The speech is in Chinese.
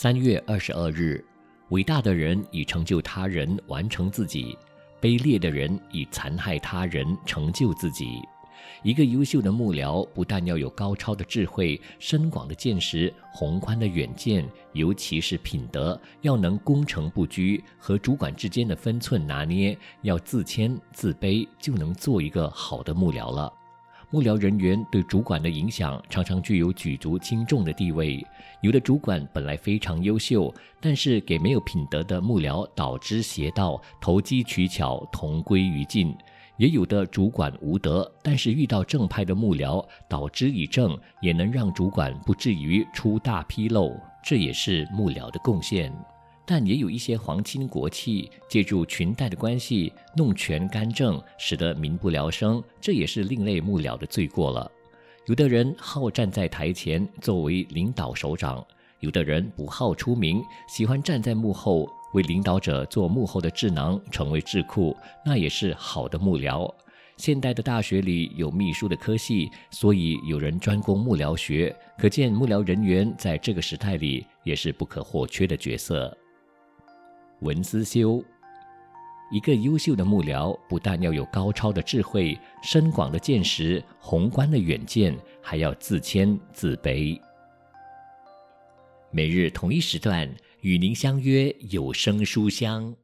三月二十二日，伟大的人以成就他人完成自己，卑劣的人以残害他人成就自己。一个优秀的幕僚不但要有高超的智慧、深广的见识、宏观的远见，尤其是品德，要能攻城不居，和主管之间的分寸拿捏，要自谦自卑，就能做一个好的幕僚了。幕僚人员对主管的影响常常具有举足轻重的地位。有的主管本来非常优秀，但是给没有品德的幕僚导之邪道，投机取巧，同归于尽；也有的主管无德，但是遇到正派的幕僚导之以正，也能让主管不至于出大纰漏。这也是幕僚的贡献。但也有一些皇亲国戚借助裙带的关系弄权干政，使得民不聊生，这也是另类幕僚的罪过了。有的人好站在台前作为领导首长，有的人不好出名，喜欢站在幕后为领导者做幕后的智囊，成为智库，那也是好的幕僚。现代的大学里有秘书的科系，所以有人专攻幕僚学，可见幕僚人员在这个时代里也是不可或缺的角色。文思修，一个优秀的幕僚，不但要有高超的智慧、深广的见识、宏观的远见，还要自谦自卑。每日同一时段与您相约有声书香。